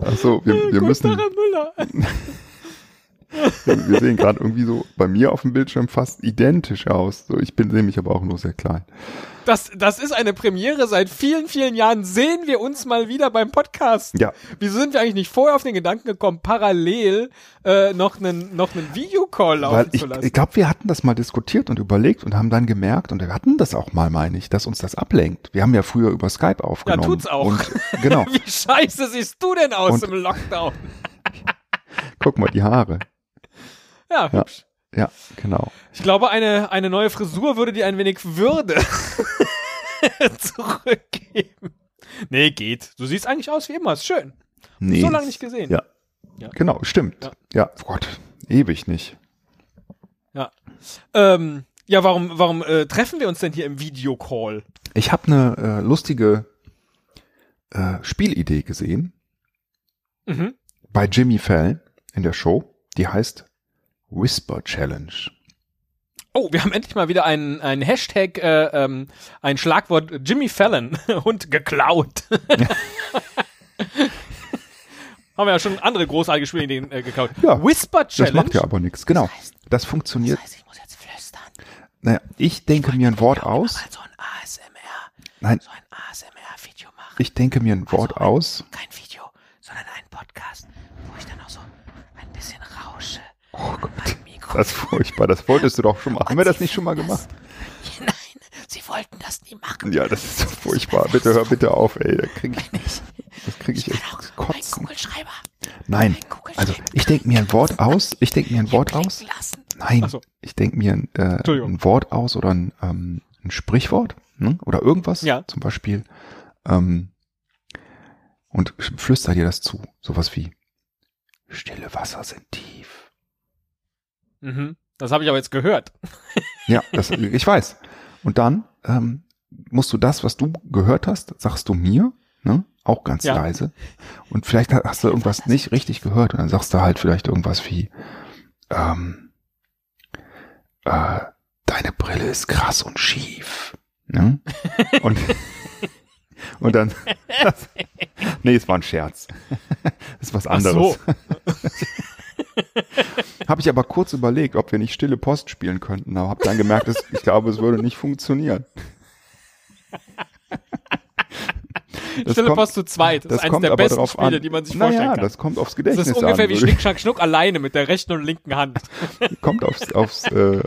Achso, wir, wir müssen. Müller. Wir sehen gerade irgendwie so bei mir auf dem Bildschirm fast identisch aus. So, ich bin nämlich aber auch nur sehr klein. Das, das ist eine Premiere. Seit vielen, vielen Jahren sehen wir uns mal wieder beim Podcast. Ja. Wieso sind wir eigentlich nicht vorher auf den Gedanken gekommen, parallel äh, noch einen noch einen Videocall laufen Weil ich, zu lassen? ich glaube, wir hatten das mal diskutiert und überlegt und haben dann gemerkt, und wir hatten das auch mal, meine ich, dass uns das ablenkt. Wir haben ja früher über Skype aufgenommen. tut's auch. Und, genau. Wie scheiße siehst du denn aus Und- im Lockdown? Guck mal, die Haare. Ja, Ja. hübsch. Ja, genau. Ich glaube, eine, eine neue Frisur würde dir ein wenig Würde zurückgeben. Nee, geht. Du siehst eigentlich aus wie immer. Ist schön. Nee. So lange nicht gesehen. Ja. Ja. Genau, stimmt. Ja. Ja. oh Gott, ewig nicht. Ja. Ähm, ja, warum, warum äh, treffen wir uns denn hier im Videocall? Ich habe eine äh, lustige äh, Spielidee gesehen Mhm. bei Jimmy Fallon in der Show. Die heißt Whisper Challenge. Oh, wir haben endlich mal wieder ein, ein Hashtag, äh, ähm, ein Schlagwort Jimmy Fallon und geklaut. haben wir ja schon andere großartige Spielideen äh, geklaut. Ja, Whisper Das Challenge. macht ja aber nichts. Genau. Das funktioniert. heißt, ich muss jetzt flüstern. Naja, ich denke mir ein Wort aus. Mal so ein ASMR, Nein, so ein ASMR-Video machen. ich denke mir ein Wort aus. Kein Video, sondern ein Podcast, wo ich dann auch so ein bisschen rausche. Oh Gott, das ist furchtbar. Das wolltest du doch schon mal. Haben wir das nicht schon mal gemacht? Nein, sie wollten das nie machen. Ja, das ist so furchtbar. Bitte hör bitte auf, ey. Da krieg ich, Nicht. das kriege ich Ich echt kotzen. Kugelschreiber. Nein, also ich denke mir ein Wort aus. Ich denke mir ein Wort aus. Nein, ich denke mir ein, äh, ein Wort aus oder ein, ähm, ein Sprichwort ne? oder irgendwas. Ja. Zum Beispiel. Ähm, und flüster dir das zu. Sowas wie Stille Wasser sind tief. Mhm. Das habe ich aber jetzt gehört. Ja, das, ich weiß. Und dann ähm, musst du das, was du gehört hast, sagst du mir, ne? auch ganz Ja. leise. Und vielleicht ha- hast du irgendwas nicht richtig gehört und dann sagst du halt vielleicht irgendwas wie, ähm, äh, deine Brille ist krass und schief. Ne? Und, und dann, nee, es war ein Scherz. Das ist was Ach so. Habe ich aber kurz überlegt, ob wir nicht stille Post spielen könnten, aber habe dann gemerkt, dass, ich glaube, es würde nicht funktionieren. Das Stille kommt- Post zu zweit. Das, Das ist eines der besten Spiele, an. die man sich vorstellen naja, kann. das kommt aufs Das Gedächtnis ist ungefähr an. wie Schnick, Schnack, Schnuck alleine mit der rechten und linken Hand. Kommt aufs, aufs äh,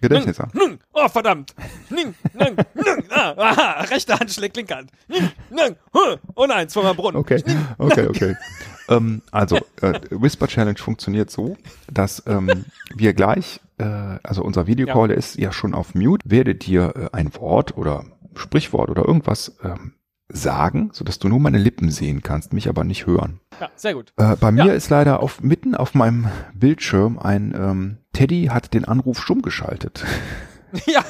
Gedächtnis an. Oh, verdammt. Ning, ning, ning, ah, aha, rechte Hand schlägt linke Hand. Ning, ning, huh, oh nein, zweimal Brunnen. Okay, okay, okay. ähm, also, äh, Whisper Challenge funktioniert so, dass ähm, wir gleich, äh, also unser Videocall der ist ja schon auf Mute, werdet ihr äh, ein Wort oder Sprichwort oder irgendwas ähm, sagen, sodass du nur meine Lippen sehen kannst, mich aber nicht hören. Ja, sehr gut. Äh, bei mir Ja. ist leider auf, mitten auf meinem Bildschirm ein ähm, Teddy hat den Anruf stumm geschaltet. Ja,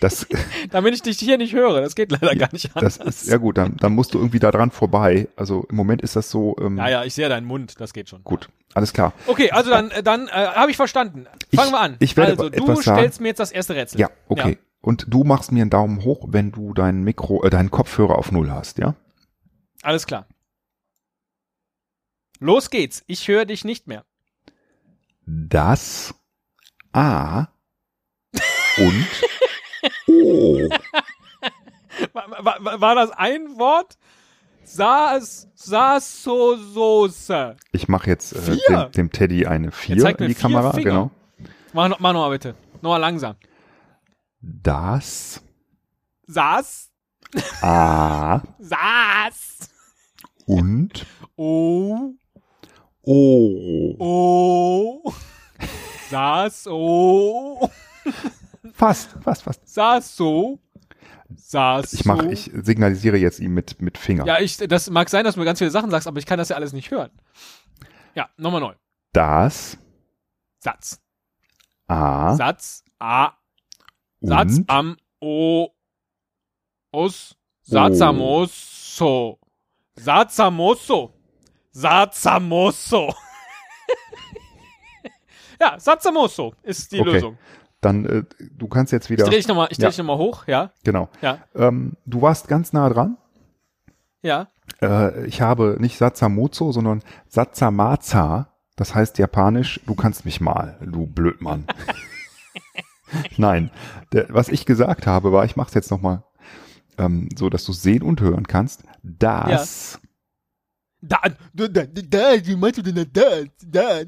Das, damit ich dich hier nicht höre. Das geht leider gar nicht das anders. ist, ja gut, dann, dann musst du irgendwie da dran vorbei. Also im Moment ist das so, ähm, ja, ja, ich sehe deinen Mund. Das geht schon. gut, alles klar. Okay, also dann, äh, dann äh, habe ich verstanden. Fangen Ich- wir an. ich werde also, du etwas sagen. stellst mir jetzt das erste Rätsel. Ja, okay. Und du machst mir einen Daumen hoch, wenn du dein Mikro, äh, deinen Kopfhörer auf Null hast, ja? Alles klar. Los geht's. Ich höre dich nicht mehr. Das A und. War, war, war das ein Wort? Saß, saß so Soße. Ich mache jetzt äh, dem, dem Teddy eine 4 zeig mir in die Kamera, Finger. genau. Mach, noch- mach noch mal bitte. Noch mal langsam. Das Saß, A saß. und Oh, O. oh. saß, oh. Fast, fast, fast. Saß so. Saß Ich mache, so. ich signalisiere jetzt ihm mit, mit Finger. Ja, ich, das mag sein, dass du mir ganz viele Sachen sagst, aber ich kann das ja alles nicht hören. Ja, nochmal neu. Das Satz. A. Satz A. Satz am O. Os. Satzamoso. Satzamoso. Satzamoso. ja, Satzamoso ist die Okay. Lösung. Dann, äh, du kannst jetzt Ich wieder, drehe dich nochmal Ja. dreh dich hoch, ja? genau. Ja. Ähm, du warst ganz nah dran. Ja. Äh, ich habe nicht Satzamozo, sondern Satzamaza. Das heißt japanisch, du kannst mich mal, du Blödmann. Nein, der, was ich gesagt habe, war, ich mach's jetzt nochmal ähm, so, dass du sehen und hören kannst. Das Da, da, da, da, wie meinst du denn da, da?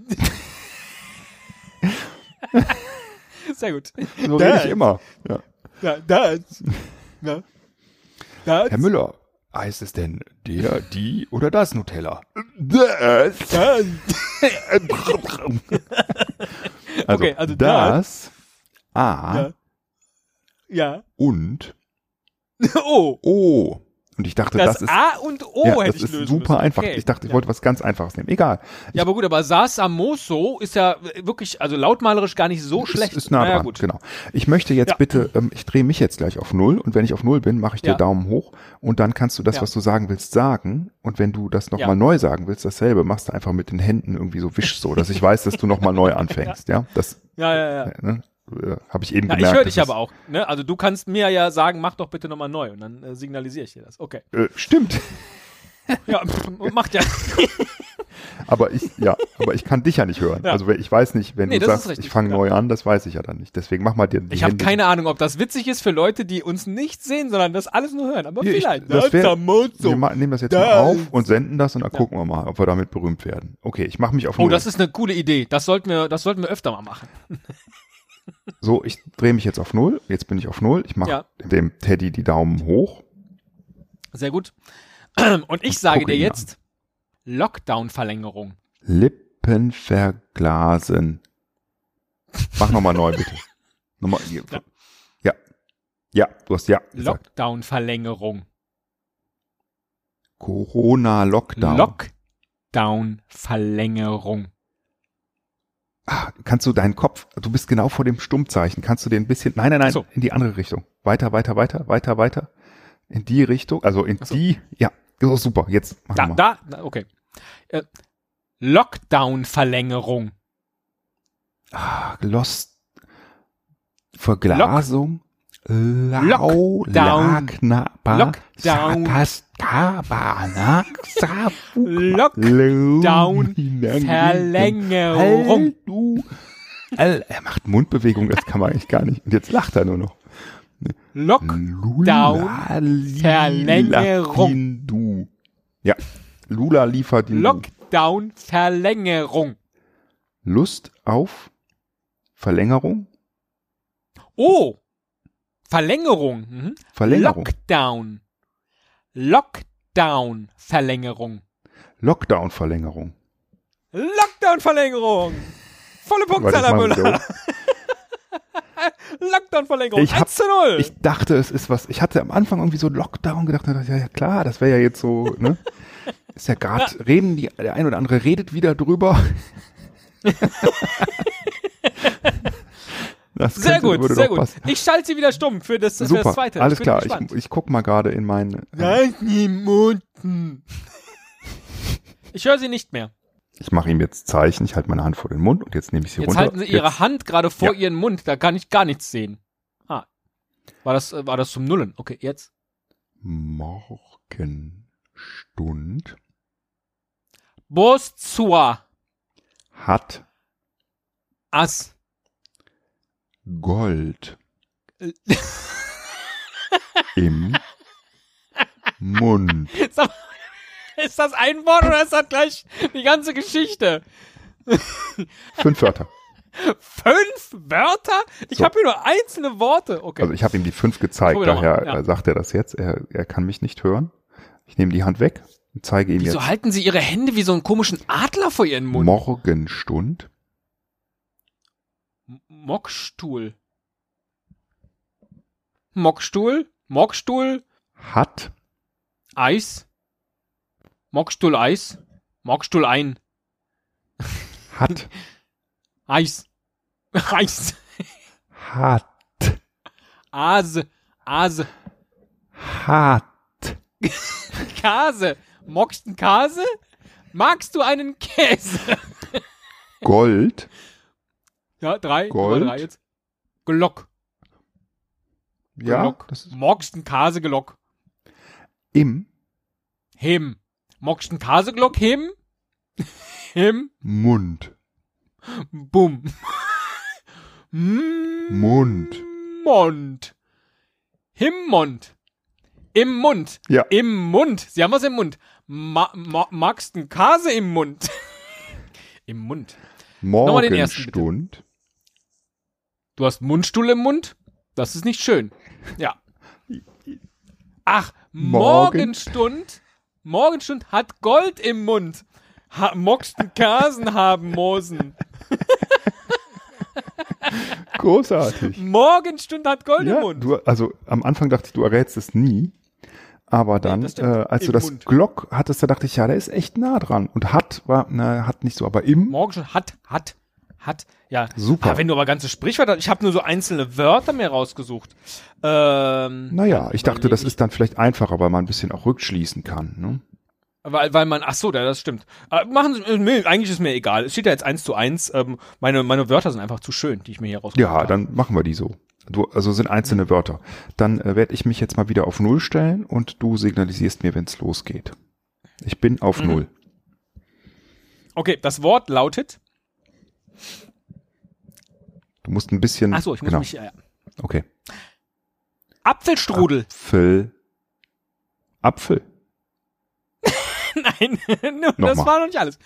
Sehr gut. so das. rede ich immer. Ja. Da, das. Ja. Das. Herr Müller, heißt es denn der, die oder das Nutella? Das. Das. Also, Okay, also das, A Ja. Ja. und O. O. Und ich dachte, das, Das, ist, A und O ja, hätte das ich ist super müssen. einfach. Okay. Ich dachte, ich ja. wollte was ganz Einfaches nehmen. Egal. Ja, aber gut, aber Sasamoso ist ja wirklich, also lautmalerisch gar nicht so schlecht. Ist, ist nah Naja, dran, gut. genau. Ich möchte jetzt Ja. bitte, ähm, ich drehe mich jetzt gleich auf Null und wenn ich auf Null bin, mache ich dir. Daumen hoch und dann kannst du das, was du sagen willst, sagen und wenn du das nochmal neu sagen willst, dasselbe, machst du einfach mit den Händen irgendwie so wisch so, dass ich weiß, dass du nochmal neu anfängst, ja. Das Ja, ja, ja. äh, ne, äh, habe ich eben Ja, ich gemerkt. höre dass dich aber auch. Ne? Also du kannst mir ja sagen, mach doch bitte nochmal neu und dann äh, signalisiere ich dir das. Okay. Äh, stimmt, Ja, macht ja. aber ich, ja, aber ich kann dich ja nicht hören. Ja. Also ich weiß nicht, wenn Nee, du sagst, ich fange ja. neu an, das weiß ich ja dann nicht. Deswegen mach mal dir Ich habe keine Ahnung, ob das witzig ist für Leute, die uns nicht sehen, sondern das alles nur hören. Aber Ja, ich- vielleicht. das wär-. Wir nehmen das jetzt Das- mal auf und senden das und dann gucken wir mal, ob wir damit berühmt werden. Okay, ich mache mich auf Oh, Null. das ist eine coole Idee. Das sollten wir, das sollten wir öfter mal machen. So, ich drehe mich jetzt auf Null. Jetzt bin ich auf Null. Ich mache Ja. dem Teddy die Daumen hoch. Sehr gut. Und ich sage dir jetzt Lockdown-Verlängerung. Lippen verglasen. Mach nochmal neu, bitte. Nochmal. hier. Ja. Ja, du hast ja. Lockdown-Verlängerung. Corona-Lockdown. Lockdown-Verlängerung. Ah, kannst du deinen Kopf, du bist genau vor dem Stummzeichen, kannst du den ein bisschen, nein, nein, nein, so. in die andere Richtung. Weiter, weiter, weiter, weiter, weiter. In die Richtung, also in so. die, ja, oh, super, jetzt machen Da, wir. da, da, okay. Äh, Lockdown-Verlängerung. Ah, Lost, Verglasung, Lau, Lockdown. Lockdown. Lockdown. Verlängerung. Er macht Mundbewegungen, das kann man eigentlich gar nicht. Und jetzt lacht er nur noch. Lockdown. Verlängerung. Ja. Lula liefert ihn. Lockdown-Verlängerung. Lust auf Verlängerung? Oh, Verlängerung. Mhm. Verlängerung. Lockdown. Lockdown-Verlängerung. Lockdown-Verlängerung. Lockdown-Verlängerung. Volle Punktzahl, Herr Müller. Lockdown-Verlängerung. Ich hab- 1 zu 0. Ich dachte, es ist was. Ich hatte am Anfang irgendwie so Lockdown gedacht, da dachte ja, ja klar, das wäre ja jetzt so, ne? Ist ja gerade, reden die, der ein oder andere redet wieder drüber. Das sehr könnte- gut, sehr gut. passen. Ich schalte sie wieder stumm für das, für Super, das zweite. alles klar. Ich, gespannt. ich guck mal gerade in mein. Äh, Munden. Ich höre sie nicht mehr. ich mache ihm jetzt Zeichen. Ich halte meine Hand vor den Mund und jetzt nehme ich sie Jetzt runter. halten sie ihre Jetzt- Hand gerade vor Ja. ihren Mund, da kann ich gar nichts sehen. Ah. War das, äh, war das zum Nullen? Okay, jetzt. Morgenstund Bostua. hat As. Gold im Mund. Ist das ein Wort oder ist das gleich die ganze Geschichte? Fünf Wörter. Fünf Wörter? Ich So. habe hier nur einzelne Worte. Okay. Also ich habe ihm die fünf gezeigt, daher ja. äh, sagt er das jetzt. Er, er kann mich nicht hören. Ich nehme die Hand weg und zeige ihm Wieso jetzt halten sie ihre Hände wie so einen komischen Adler vor ihren Mund? Morgenstund Mockstuhl. Mockstuhl? Mockstuhl? hat Eis? Mockstuhl Eis? Mockstuhl ein. hat Eis. Eis. Hat. Ase. Ase. Hat. Kase. Mockst einen Kase? Magst du einen Käse? Gold. Ja, drei. Gold. Nummer drei jetzt. Glock. Ja. Glock. Das ist Mockst einen Kaseglock. im Him. Mockst einen Kaseglock him? Him. Mund. Bumm. Mm, Mund. Mund. Himmond. Im Mund. Ja. Im Mund. Sie haben was im Mund. Ma ma magst einen Kase im Mund? Im Mund. Morgenstund. Du hast Mundstuhl im Mund? Das ist nicht schön. Ja. Ach, Morgen- Morgenstund. Morgenstund hat Gold im Mund. Ha mocksten Kasen haben Mosen. Großartig. Morgenstund hat Gold im Ja, Mund. du, also am Anfang dachte ich, du errätst es nie. Aber dann, das äh, als du Im das Mund. Glock hattest, da dachte ich, ja, der ist echt nah dran. Und hat war, na, hat nicht so, aber im, Morgenstund hat, hat, hat. Ja. Super. Ah, wenn du aber ganze Sprichwörter, ich habe nur so einzelne Wörter mir rausgesucht. Ähm, naja, ich dachte, das ist dann vielleicht einfacher, weil man ein bisschen auch rückschließen kann. Ne? Weil, weil man, ach so, ja, das stimmt. Äh, machen Sie, äh, eigentlich ist mir egal. Es steht ja jetzt eins zu eins. Ähm, meine, meine Wörter sind einfach zu schön, die ich mir hier rausgesucht Ja, habe. dann machen wir die so. Du, also sind einzelne Wörter. Dann äh, werde ich mich jetzt mal wieder auf Null stellen und du signalisierst mir, wenn es losgeht. Ich bin auf Mhm. Null. Okay, das Wort lautet. Du musst ein bisschen. Ach so, ich muss genau. mich. Äh, Okay. Apfelstrudel. Apfel. Apfel. Nein, das Nochmal. war noch nicht alles.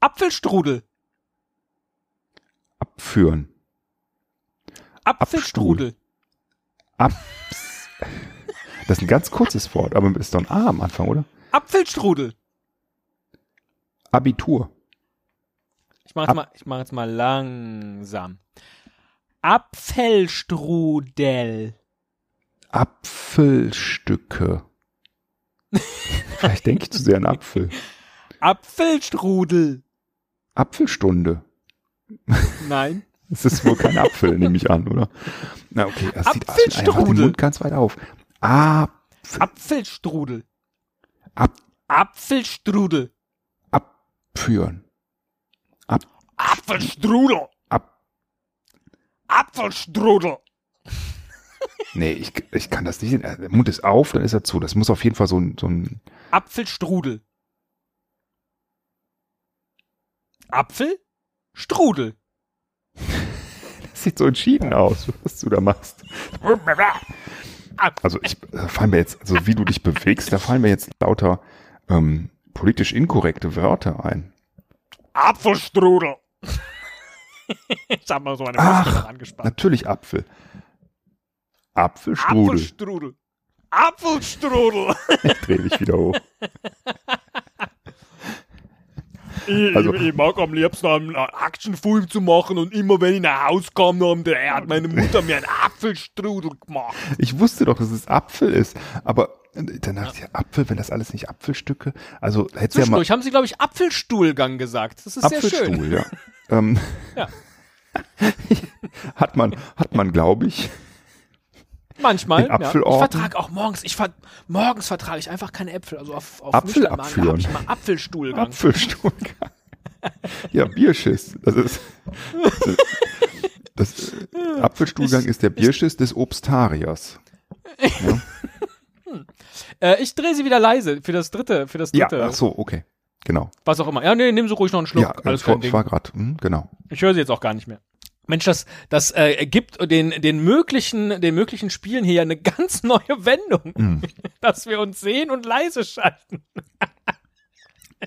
Apfelstrudel. Abführen. Apfelstrudel. Ab. Das ist ein ganz kurzes Wort, aber ist doch ein A am Anfang, oder? Apfelstrudel. Abitur. Ich mache jetzt, mal, ich mach jetzt mal langsam. Apfelstrudel. Apfelstücke. Vielleicht denke ich zu sehr an Apfel. Apfelstrudel. Apfelstunde. Nein. Es ist wohl kein Apfel, nehme ich an, oder? Na, okay, das sieht aus wie einfach den Apfelstrudel. Mund ganz weit auf. Apfel, Apfelstrudel. Ab- Apfelstrudel. abführen. Apfelstrudel. Ab, Apfelstrudel. nee, ich, ich kann das nicht. sehen. Der Mund ist auf, dann ist er zu. Das muss auf jeden Fall so ein, so ein, Apfelstrudel. Apfelstrudel. das sieht so entschieden aus, was du da machst. Also ich, da fallen mir jetzt, also wie du dich bewegst, da fallen mir jetzt lauter ähm, politisch inkorrekte Wörter ein. Apfelstrudel. ich hab mal so eine Ach, angespannt. Natürlich Apfel. Apfelstrudel. Apfelstrudel. Apfelstrudel. Ich dreh mich wieder hoch. Ich, Also- ich, ich mag am liebsten einen Actionfilm zu machen und immer wenn ich nach Hause kam, dann hat meine Mutter mir einen Apfelstrudel gemacht. Ich wusste doch, dass es Apfel ist, aber dann dachte ich, ja, Apfel, wenn das alles nicht Apfelstücke, also hättest du ja mal haben sie, glaube ich, Apfelstuhlgang gesagt. Das ist sehr schön. Apfelstuhl, ja. Ähm, Ja. hat man, hat man, glaube ich. Manchmal. Ja. Ich vertrage auch morgens, ich ver morgens vertrage ich einfach keine Äpfel. Also auf, auf Apfel abführen. habe ich mal Apfelstuhlgang. Apfelstuhlgang. ja, Bierschiss. Das ist. Das, äh, Apfelstuhlgang ist der Bierschiss des Obstariers. Ja, Äh, ich drehe sie wieder leise für das dritte, für das ja dritte, ach so, okay. Genau. was auch immer. Ja, nee, nimm so ruhig noch einen Schluck. Ja, Alles ich kein war, Ding. ich war gerade, hm, genau. Ich höre sie jetzt auch gar nicht mehr. Mensch, das, das äh, gibt den, den möglichen, den möglichen Spielen hier eine ganz neue Wendung, Hm. dass wir uns sehen und leise schalten.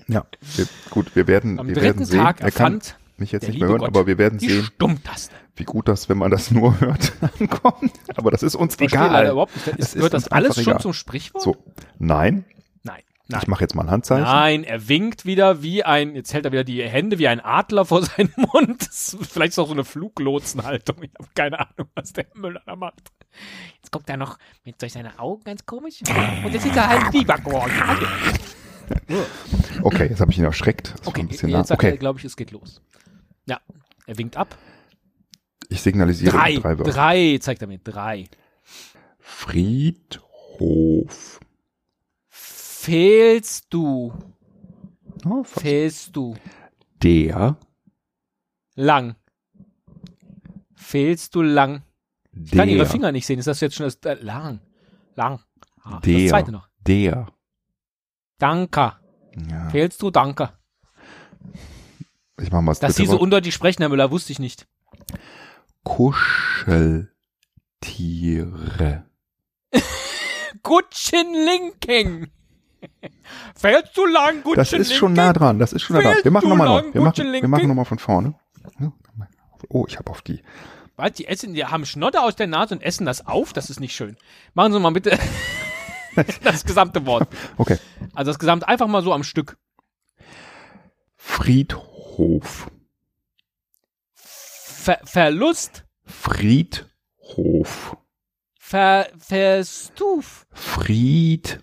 Ja, wir, gut, wir werden, Am wir dritten werden sehen. Tag er kann erfand mich jetzt der nicht mehr hören, Gott aber wir werden sehen, Stummtaste. wie gut das, wenn man das nur hört, ankommt. Aber das ist uns Verstehe egal. überhaupt nicht. Es Ist, ist gehört das alles schon egal. zum Sprichwort? So, nein, Nein. Nein. ich mache jetzt mal ein Handzeichen. Nein, er winkt wieder wie ein, jetzt hält er wieder die Hände wie ein Adler vor seinen Mund. Das ist vielleicht ist auch so eine Fluglotsenhaltung. Ich habe keine Ahnung, was der Müller da macht. Jetzt guckt er noch mit durch seine Augen ganz komisch. Und jetzt sieht er halt die Backohren. Okay, jetzt habe ich ihn erschreckt. Das Okay, ein bisschen jetzt nah. sagt er, Okay, glaube ich, es geht los. Ja. Er winkt ab. Ich signalisiere Drei. drei Wörter. Drei, zeigt er mir. Drei. Friedhof. Fehlst du. Oh. Fehlst du. der, Lang. Fehlst du lang. Ich kann der, ihre Finger nicht sehen. Ist das jetzt schon das äh, lang? Lang. Ah, Der. Das zweite noch. der. Danke. Ja, Fehlst du? Danke. Ich mach mal das Dass sie so undeutlich sprechen, Herr Müller, wusste ich nicht. Kuscheltiere. Gutschenlinking. Fehlst du lang, Gutschenlinking? Das ist schon nah dran, das ist schon nah dran. Wir machen nochmal neu. Wir machen, wir machen nochmal von vorne. Oh, ich habe auf die. Was? Die essen, die haben Schnotter aus der Nase und essen das auf? Das ist nicht schön. Machen Sie mal bitte das gesamte Wort. Okay. Also das gesamte einfach mal so am Stück. Friedhof. Ver Verlust. Friedhof. Ver Verstuf. Friedhof.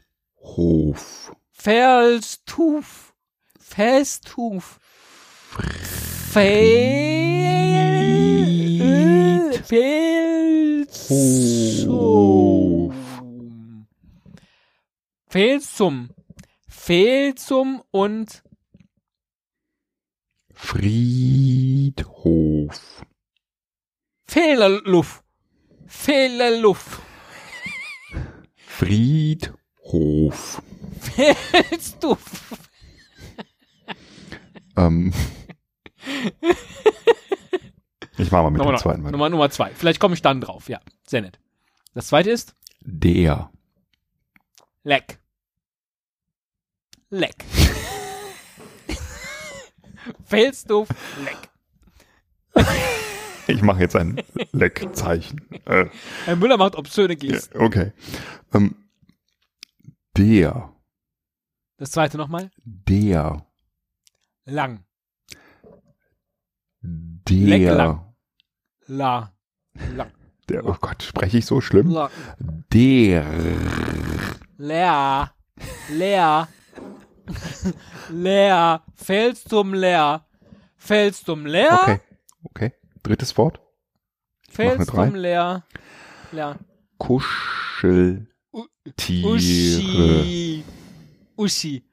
Verstuf. Festuf. Fehl. Fehlsum. Fehlsum. Fehlsum und Friedhof. Fehlerluft. Fehlerluft. Friedhof. Fehlstuf. Ähm. Ich mache mal mit Nummer, dem zweiten weiter. Nummer, Nummer zwei. Vielleicht komme ich dann drauf. Ja, sehr nett. Das zweite ist Der. Leck. Leck. Fehlstuf. Leck. Ich mache jetzt ein Leckzeichen. Äh, Herr Müller macht obszöne Gesten. okay. Ähm, der. Das zweite nochmal. Der. Lang. Der. Lecklang. La. Lang. Der. Oh Gott, spreche ich so schlimm? La. Der. Leer. Leer. Leer. Fehlstum leer. Fehlstum leer. Okay. Okay. Drittes Wort. drei. leer. Leer. Kuscheltiere. Uschi. Uschi.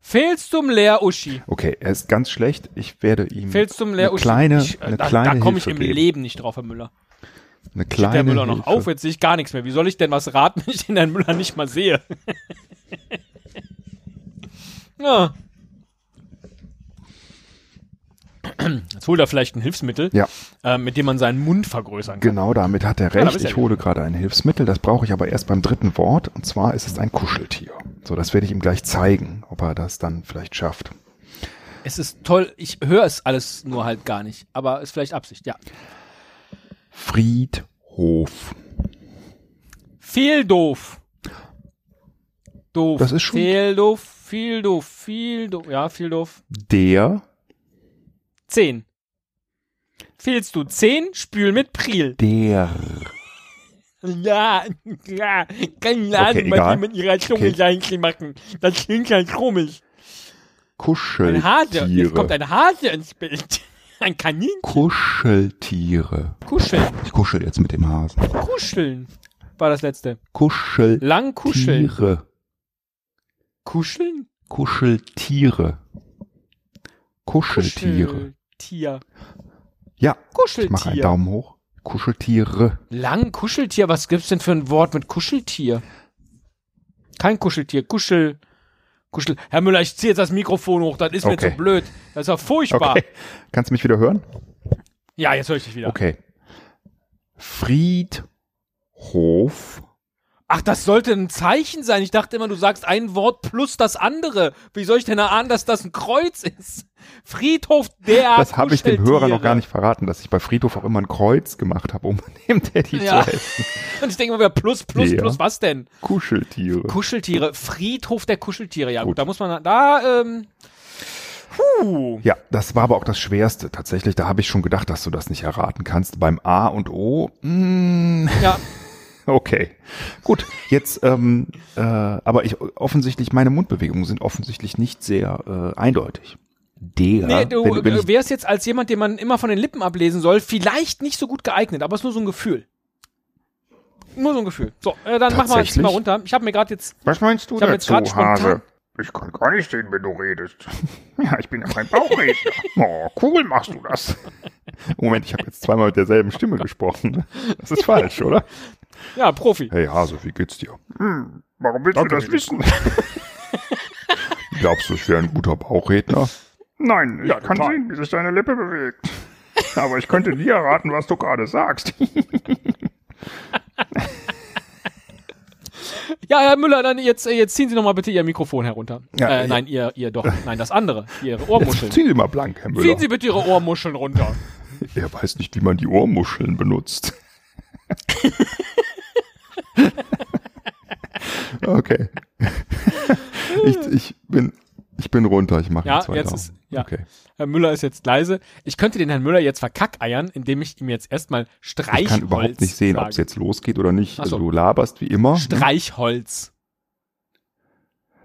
Fehlstum leer Uschi. Okay, er ist ganz schlecht. Ich werde ihm Fehlstum leer eine Uschi. kleine, ich, äh, eine da, kleine da komme ich Hilfe im geben. Leben nicht drauf, Herr Müller. Eine Steht kleine der Müller noch Hilfe. auf, jetzt sehe ich gar nichts mehr. Wie soll ich denn was raten, wenn ich den Herrn Müller nicht mal sehe? ja. Jetzt holt er vielleicht ein Hilfsmittel, Ja. äh, mit dem man seinen Mund vergrößern kann. Genau, damit hat er recht. du ich ja hole gerade ein Hilfsmittel, das brauche ich aber erst beim dritten Wort. Und zwar ist es ein Kuscheltier. So, das werde ich ihm gleich zeigen, ob er das dann vielleicht schafft. Es ist toll, ich höre es alles nur halt gar nicht, aber ist vielleicht Absicht, ja. Friedhof. Viel doof. Doof. Das ist schon- Viel doof, viel doof, viel doof. Ja, viel doof. Der, Zehn. Fehlst du zehn? Spül mit Priel. der. Ja, ja, keine Ahnung, Okay, was die mit ihrer Zunge Okay. eigentlich machen. Das klingt ja komisch. Ein Hase, jetzt kommt Kuscheltiere. ein Hase ins Bild. Ein Kaninchen. Kuscheltiere. Kuscheln. Ich kuschel jetzt mit dem Hasen. Kuscheln war das letzte. Kuscheltiere. Lang kuscheln. Kuscheln? Kuscheltiere. Kuscheltiere. Kuscheltier. Ja, ich Kuscheltier. mache einen Daumen hoch. Kuscheltiere. Lang Kuscheltier, was gibt's denn für ein Wort mit Kuscheltier? Kein Kuscheltier, Kuschel. Kuschel. Herr Müller, ich ziehe jetzt das Mikrofon hoch, das ist mir Okay. zu blöd. Das ist ja furchtbar. Okay. Kannst du mich wieder hören? Ja, jetzt höre ich dich wieder. Okay. Friedhof. Ach, das sollte ein Zeichen sein. Ich dachte immer, du sagst ein Wort plus das andere. Wie soll ich denn erahnen, dass das ein Kreuz ist? Friedhof der Das habe ich dem Hörer noch gar nicht verraten, dass ich bei Friedhof auch immer ein Kreuz gemacht habe, um dem Teddy Ja. zu helfen. Und ich denke immer wieder, plus, plus, Ja. plus, was denn? Kuscheltiere. Kuscheltiere. Friedhof der Kuscheltiere. Ja, gut, Gut. da muss man, da, ähm, puh. ja, das war aber auch das Schwerste tatsächlich. Da habe ich schon gedacht, dass du das nicht erraten kannst. Beim A und O, mm, Ja, okay. Gut, jetzt, ähm, äh, aber ich offensichtlich, meine Mundbewegungen sind offensichtlich nicht sehr äh, eindeutig. Der. Nee, du wenn, wenn äh, ich, wärst jetzt als jemand, den man immer von den Lippen ablesen soll, vielleicht nicht so gut geeignet, aber es ist nur so ein Gefühl. Nur so ein Gefühl. So, äh, dann mach mal jetzt mal runter. Ich habe mir gerade jetzt. Was meinst du Ich hab jetzt dazu, spontan- Hase? Ich kann gar nicht sehen, wenn du redest. Ja, ich bin ja kein Bauchredner. Oh, cool machst du das. Moment, ich habe jetzt zweimal mit derselben Stimme gesprochen. Das ist falsch, oder? Ja, Profi. Hey Hase, wie geht's dir? Hm, warum willst Danke, du das wissen? Glaubst du, ich wäre ein guter Bauchredner? Nein, ich Ja, kann total. sehen, wie sich deine Lippe bewegt. Aber ich könnte nie erraten, was du gerade sagst. Ja, Herr Müller, dann jetzt, äh, jetzt ziehen Sie noch mal bitte Ihr Mikrofon herunter. Ja, äh, ja. nein, ihr, ihr doch, nein, das andere, Ihre Jetzt Ohrmuscheln. ziehen Sie mal blank, Herr Müller. Ziehen Sie bitte Ihre Ohrmuscheln runter. Er weiß nicht, wie man die Ohrmuscheln benutzt. okay. ich, ich bin ich bin runter, ich mache Ja, jetzt weiter. jetzt ist- ja. Okay. Herr Müller ist jetzt leise. Ich könnte den Herrn Müller jetzt verkackeiern, indem ich ihm jetzt erstmal Streichholz Ich kann überhaupt nicht sehen, ob es jetzt losgeht oder nicht. Also so. du laberst wie immer. Streichholz.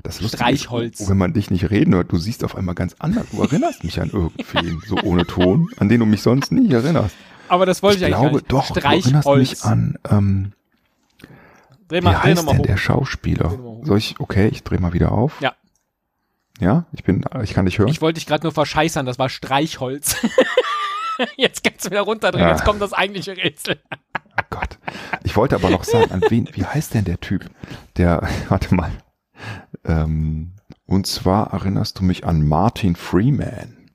Das Lustige Streichholz. Ist, wenn man dich nicht reden hört, du siehst auf einmal ganz anders. Du erinnerst mich an irgendwen, so ohne Ton, an den du mich sonst nie erinnerst. Aber das wollte ich, ich eigentlich glaube, nicht. doch, du erinnerst Streichholz. mich an, ähm, Dreh wie mal, dreh heißt mal denn der Schauspieler? Dreh. Soll ich, okay, ich drehe mal wieder auf. Ja. Ja, ich bin, ich kann dich hören. Ich wollte dich gerade nur verscheißern, das war Streichholz. jetzt kannst du wieder runterdrehen, Ja. jetzt kommt das eigentliche Rätsel. Oh Gott. Ich wollte aber noch sagen, an wen, wie heißt denn der Typ? Der, warte mal. Ähm, und zwar erinnerst du mich an Martin Freeman.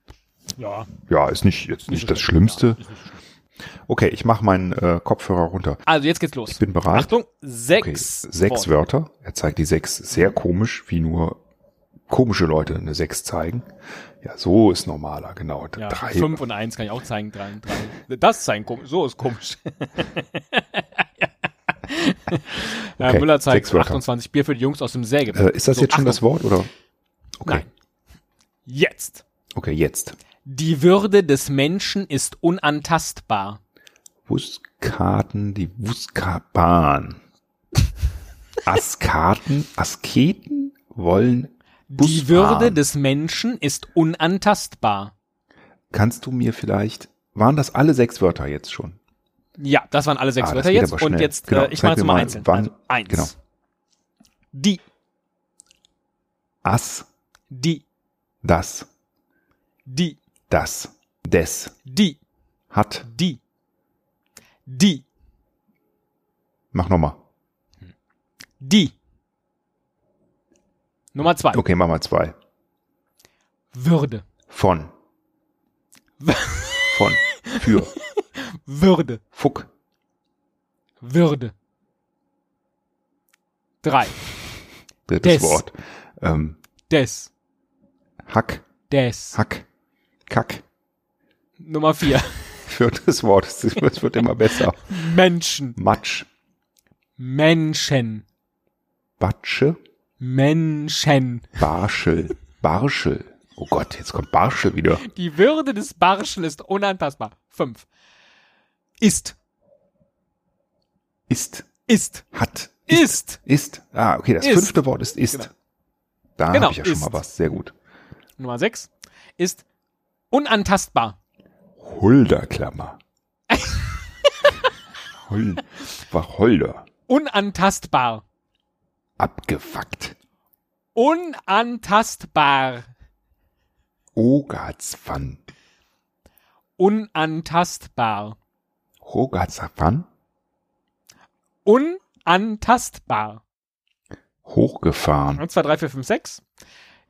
Ja. Ja, ist nicht jetzt nicht, so das schlimm, Schlimmste. Okay, ich mache meinen äh, Kopfhörer runter. Also jetzt geht's los. Ich bin bereit. Achtung, Okay, sechs. sechs Worte. Wörter. Er zeigt die sechs sehr komisch, wie nur komische Leute eine sechs zeigen. Ja, so ist normaler, genau. Ja, Drei. fünf und eins kann ich auch zeigen. Drei, drei. Das ein komisch. So ist komisch. Okay, Müller zeigt sechs Wörter. 28 Bier für die Jungs aus dem Säge. Äh, ist das so, jetzt schon Achtung. das Wort oder? Okay. Nein. Jetzt. Okay, jetzt. Die Würde des Menschen ist unantastbar. Wuskaten, die Wuskabahn. Askaten, Asketen wollen Bus Die Würde des Menschen ist unantastbar. Kannst du mir vielleicht, waren das alle sechs Wörter jetzt schon? Ja, das waren alle sechs Ah, Wörter jetzt. Und jetzt, Genau, äh, ich mache jetzt mal mal, einzeln. wann- also eins. genau. Die, As, die, das, die, das, des, die, hat. die, die, Mach nochmal. die. Nummer zwei. Okay, mach mal zwei. Würde, Von. Von. Für. Würde, Fuck. Würde. Drei. Drittes Des. Wort. Ähm, Des, Hack. des. Hack. Kack. Nummer vier. Viertes Wort. Es wird immer besser. Menschen, Matsch. Menschen, Batsche. Menschen. Barschel. Barschel. Oh Gott, jetzt kommt Barschel wieder. Die Würde des Barschen ist unantastbar. Fünf. Ist, Ist. ist, Hat. ist. Ist. Ah, okay, das Ist. fünfte Wort ist ist. Genau. Da Genau, habe ich ja schon ist. mal was. Sehr gut. Nummer sechs. Ist unantastbar. Hulderklammer. Hol Wacholder. Unantastbar. Abgefuckt. Unantastbar. Ogatzwan. Unantastbar. Hogatzwan. Unantastbar. Hochgefahren. 1, 2, 3, 4, 5, 6.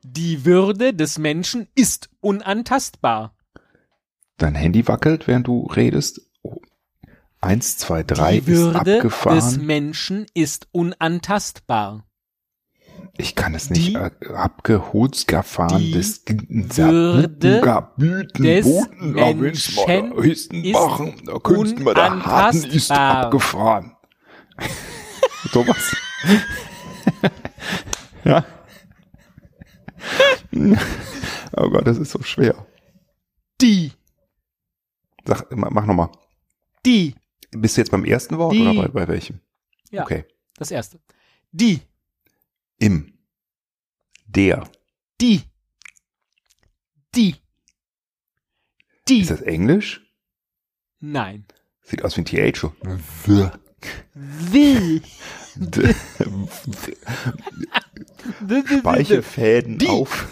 Die Würde des Menschen ist unantastbar. Dein Handy wackelt, während du redest. Oh. Eins, zwei, drei Die ist Würde des. Menschen ist unantastbar. Ich kann es nicht. Die- Äh, abgeholzgafahren die des Würde des Menschen Machen, da könntest wir der Harten ist abgefahren. Sowas. ja. Oh Gott, das ist so schwer. Die, Sag, ma- mach nochmal. die, Bist du jetzt beim ersten Wort Die. oder bei, bei welchem? Ja. Okay. das erste. Die, Im. Der. die, Die. Die. Ist das Englisch? Nein. Sieht aus wie ein TH. The. Will. Speichelfäden die. auf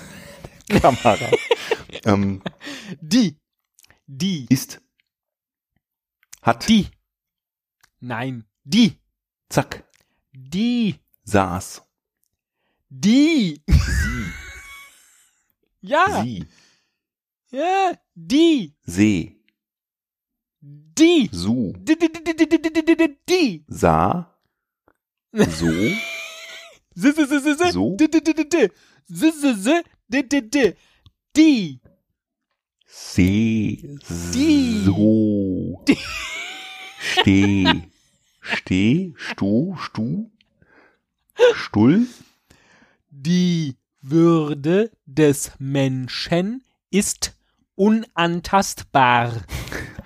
der Kamera. ähm, die. Die. Ist. Hat. Die. Nein. Die. Zack. Die. Saß. Die. Sie. ja. Sie. Ja. Die. See. Die. Su. Die. Sa. So. So? Die. Se. So. Steh. Steh. Stu. Stu. Stull. Die Würde des Menschen ist unantastbar.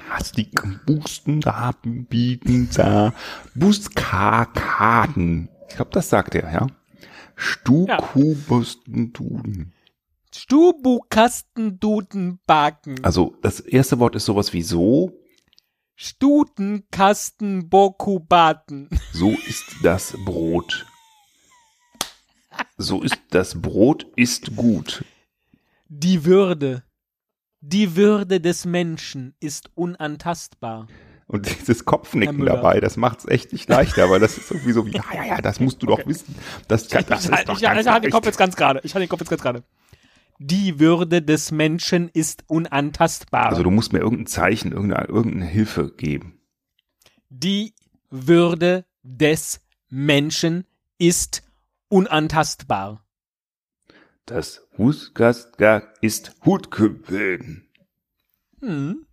Hast die Buchsten da bieten da Buskakaden. Ich glaube, das sagt er, ja. Stukubusten Duden. Stubukasten, Duden, Baken. Also, das erste Wort ist sowas wie so. Stutenkasten, Boku, Baten. So ist das Brot. So ist das Brot ist gut. Die Würde. Die Würde des Menschen ist unantastbar. Und dieses Kopfnicken dabei, das macht es echt nicht leichter, weil das ist irgendwie so wie, ja, ja, ja, das musst du doch wissen. Das, das ich ist halt, doch ich, ganz ich halte den Kopf jetzt ganz gerade. Ich halte den Kopf jetzt ganz gerade. Die Würde des Menschen ist unantastbar. Also du musst mir irgendein Zeichen, irgendeine, irgendeine Hilfe geben. Die Würde des Menschen ist unantastbar. Das Husgastgar ist Hutköpfen. Hm.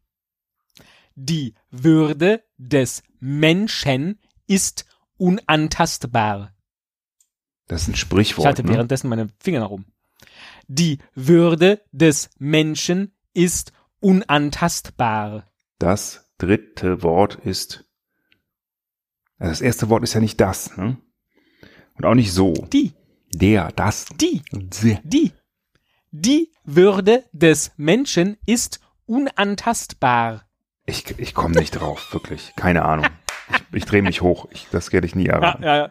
Die Würde des Menschen ist unantastbar. Das ist ein Ich Sprichwort. halte Ne? währenddessen meine Finger nach oben. Die Würde des Menschen ist unantastbar. Das dritte Wort ist. Also das erste Wort ist ja nicht das, ne? Und auch nicht so. Die, Der, das. die, die. Die Würde des Menschen ist unantastbar. Ich, ich komme nicht drauf, wirklich. Keine Ahnung. Ich, ich drehe mich hoch. Ich, das werde ich nie Ja, erraten. ja, ja.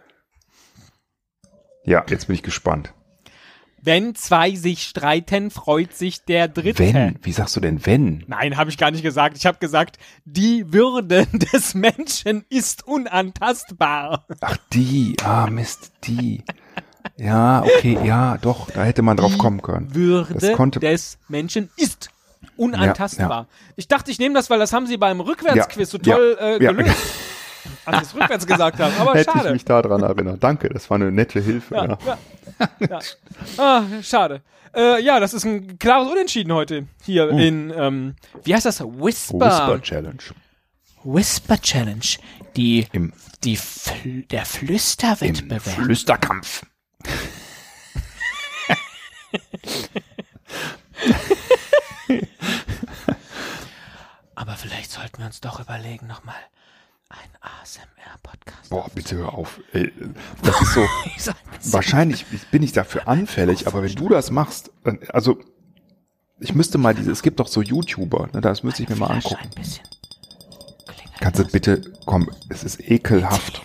Ja, jetzt bin ich gespannt. Wenn zwei sich streiten, freut sich der Dritte. Wenn? Wie sagst du denn wenn? Nein, habe ich gar nicht gesagt. Ich habe gesagt, die Würde des Menschen ist unantastbar. Ach, die. Ah, Mist, die. Ja, okay, ja, doch, da hätte man drauf Die kommen können. Würde des Menschen ist unantastbar. Ich dachte, ich nehme das, weil das haben sie beim Rückwärtsquiz so Ja, toll äh, ja. gelöst. Als sie es rückwärts gesagt haben. Aber Hätte ich schade. mich daran erinnert. Danke, das war eine nette Hilfe. Ja, Ja. ja. ja. Ah, schade. Äh, ja, das ist ein klares Unentschieden heute hier in, ähm, wie heißt das? Whisper. Whisper Challenge. Whisper Challenge. Die, Im, die Fl der Flüsterwettbewerb. Flüsterkampf. Aber vielleicht sollten wir uns doch überlegen, nochmal ein ASMR-Podcast. Boah, bitte hör auf. Ey, das ist so. Wahrscheinlich bin ich dafür anfällig, aber wenn du das machst, dann, also ich müsste mal diese, es gibt doch so YouTuber, ne, das müsste ich mir mal angucken. Kannst du bitte, komm, es ist ekelhaft.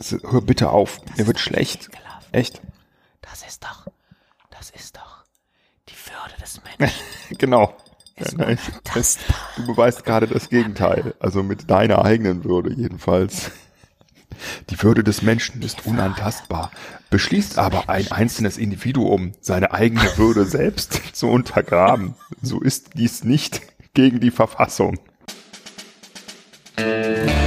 Es hör bitte auf, mir wird schlecht. Echt? Das ist doch, das ist doch würde des Menschen. genau. Ja, das, du beweist gerade das Gegenteil. Also mit deiner eigenen Würde jedenfalls. Die Würde des Menschen ist unantastbar, beschließt aber ein einzelnes Individuum, seine eigene Würde selbst zu untergraben. So ist dies nicht gegen die Verfassung. Äh.